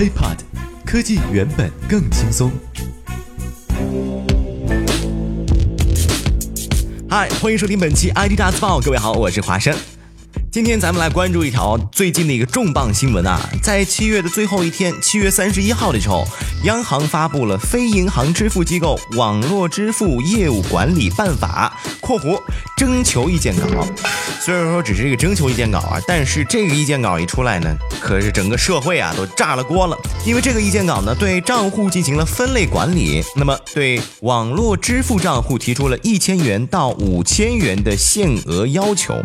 HiPod，科技原本更轻松。嗨，欢迎收听本期 ID 大字报，各位好，我是华生。今天咱们来关注一条最近的一个重磅新闻啊，在七月的最后一天，七月三十一号的时候，央行发布了《非银行支付机构网络支付业务管理办法》（括弧征求意见稿）。虽然说只是一个征求意见稿啊，但是这个意见稿一出来呢，可是整个社会啊都炸了锅了，因为这个意见稿呢对账户进行了分类管理，那么对网络支付账户提出了一千元到五千元的限额要求。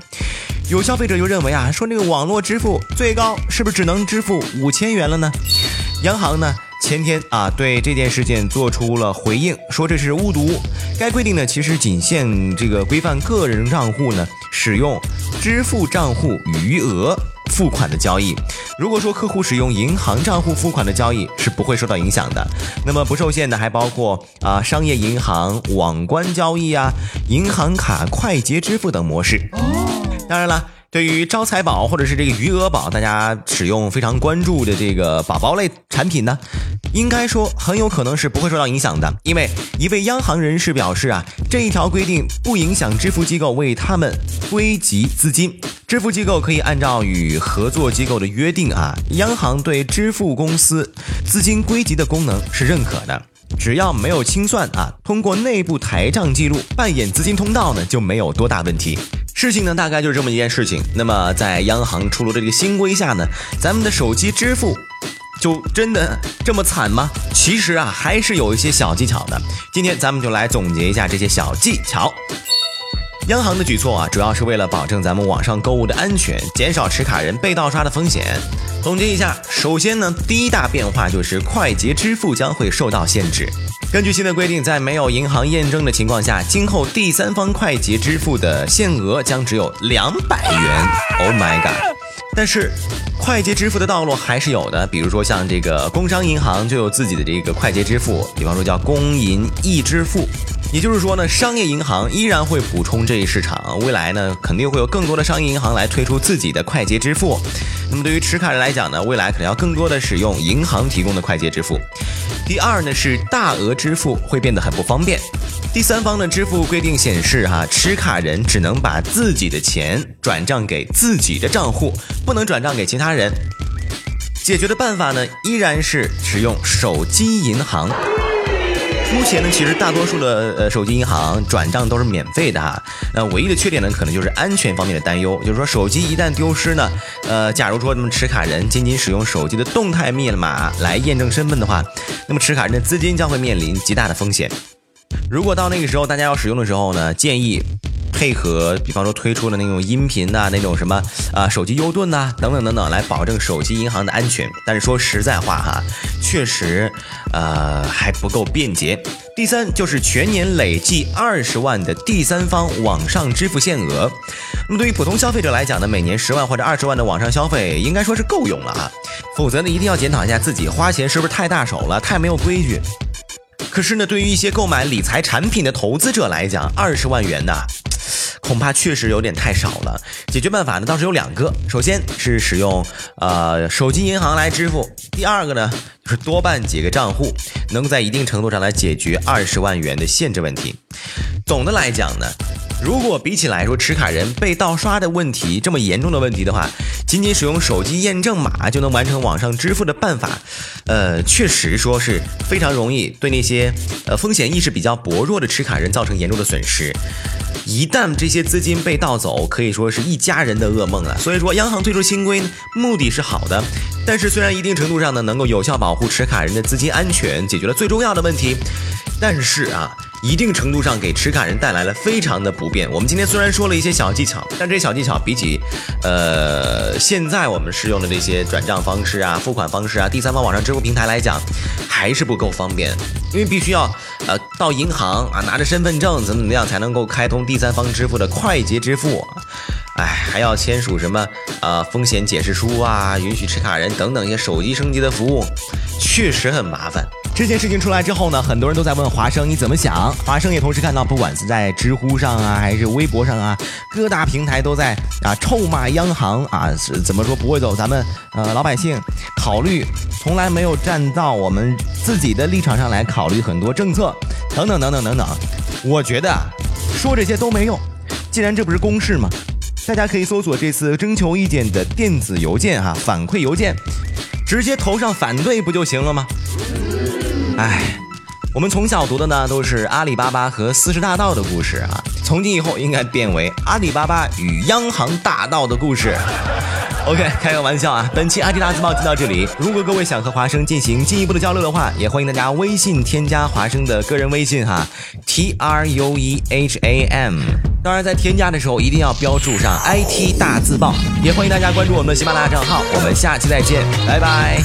有消费者就认为啊，说那个网络支付最高是不是只能支付五千元了呢？央行呢前天啊对这件事件做出了回应，说这是误读。该规定呢其实仅限这个规范个人账户呢使用支付账户余额付款的交易。如果说客户使用银行账户付款的交易是不会受到影响的。那么不受限的还包括啊商业银行网关交易啊、银行卡快捷支付等模式。当然了，对于招财宝或者是这个余额宝，大家使用非常关注的这个宝宝类产品呢，应该说很有可能是不会受到影响的。因为一位央行人士表示啊，这一条规定不影响支付机构为他们归集资金，支付机构可以按照与合作机构的约定啊，央行对支付公司资金归集的功能是认可的。只要没有清算啊，通过内部台账记录扮演资金通道呢，就没有多大问题。事情呢，大概就是这么一件事情。那么，在央行出炉的这个新规下呢，咱们的手机支付就真的这么惨吗？其实啊，还是有一些小技巧的。今天咱们就来总结一下这些小技巧。央行的举措啊，主要是为了保证咱们网上购物的安全，减少持卡人被盗刷的风险。总结一下，首先呢，第一大变化就是快捷支付将会受到限制。根据新的规定，在没有银行验证的情况下，今后第三方快捷支付的限额将只有两百元。Oh my god！但是，快捷支付的道路还是有的，比如说像这个工商银行就有自己的这个快捷支付，比方说叫工银易支付。也就是说呢，商业银行依然会补充这一市场，未来呢肯定会有更多的商业银行来推出自己的快捷支付。那么对于持卡人来讲呢，未来可能要更多的使用银行提供的快捷支付。第二呢是大额支付会变得很不方便。第三方的支付规定显示，哈，持卡人只能把自己的钱转账给自己的账户，不能转账给其他人。解决的办法呢，依然是使用手机银行。目前呢，其实大多数的呃手机银行转账都是免费的哈。那唯一的缺点呢，可能就是安全方面的担忧，就是说手机一旦丢失呢，呃，假如说那么持卡人仅仅使用手机的动态密码来验证身份的话，那么持卡人的资金将会面临极大的风险。如果到那个时候大家要使用的时候呢，建议。配合，比方说推出了那种音频呐，那种什么啊，手机优盾呐，等等等等，来保证手机银行的安全。但是说实在话哈，确实，呃，还不够便捷。第三就是全年累计二十万的第三方网上支付限额。那么对于普通消费者来讲呢，每年十万或者二十万的网上消费应该说是够用了啊。否则呢，一定要检讨一下自己花钱是不是太大手了，太没有规矩。可是呢，对于一些购买理财产品的投资者来讲，二十万元呢？恐怕确实有点太少了。解决办法呢倒是有两个，首先是使用呃手机银行来支付，第二个呢就是多办几个账户，能在一定程度上来解决二十万元的限制问题。总的来讲呢，如果比起来说持卡人被盗刷的问题这么严重的问题的话，仅仅使用手机验证码就能完成网上支付的办法，呃，确实说是非常容易对那些呃风险意识比较薄弱的持卡人造成严重的损失。一旦这些资金被盗走，可以说是一家人的噩梦了。所以说，央行推出新规目的是好的，但是虽然一定程度上呢能够有效保护持卡人的资金安全，解决了最重要的问题，但是啊。一定程度上给持卡人带来了非常的不便。我们今天虽然说了一些小技巧，但这些小技巧比起，呃，现在我们适用的这些转账方式啊、付款方式啊、第三方网上支付平台来讲，还是不够方便。因为必须要呃到银行啊拿着身份证怎么怎么样才能够开通第三方支付的快捷支付，哎，还要签署什么呃风险解释书啊，允许持卡人等等一些手机升级的服务，确实很麻烦。这件事情出来之后呢，很多人都在问华生你怎么想。华生也同时看到，不管是在知乎上啊，还是微博上啊，各大平台都在啊臭骂央行啊，是怎么说不会走咱们呃老百姓考虑从来没有站到我们自己的立场上来考虑很多政策，等等等等等等。我觉得啊，说这些都没用。既然这不是公事嘛，大家可以搜索这次征求意见的电子邮件哈，反馈邮件，直接投上反对不就行了吗？哎。我们从小读的呢，都是阿里巴巴和四十大盗的故事啊。从今以后，应该变为阿里巴巴与央行大盗的故事。OK，开个玩笑啊。本期 IT 大字报就到这里。如果各位想和华生进行进一步的交流的话，也欢迎大家微信添加华生的个人微信哈，T R U E H A M。当然，在添加的时候一定要标注上 IT 大字报。也欢迎大家关注我们的喜马拉雅账号。我们下期再见，拜拜。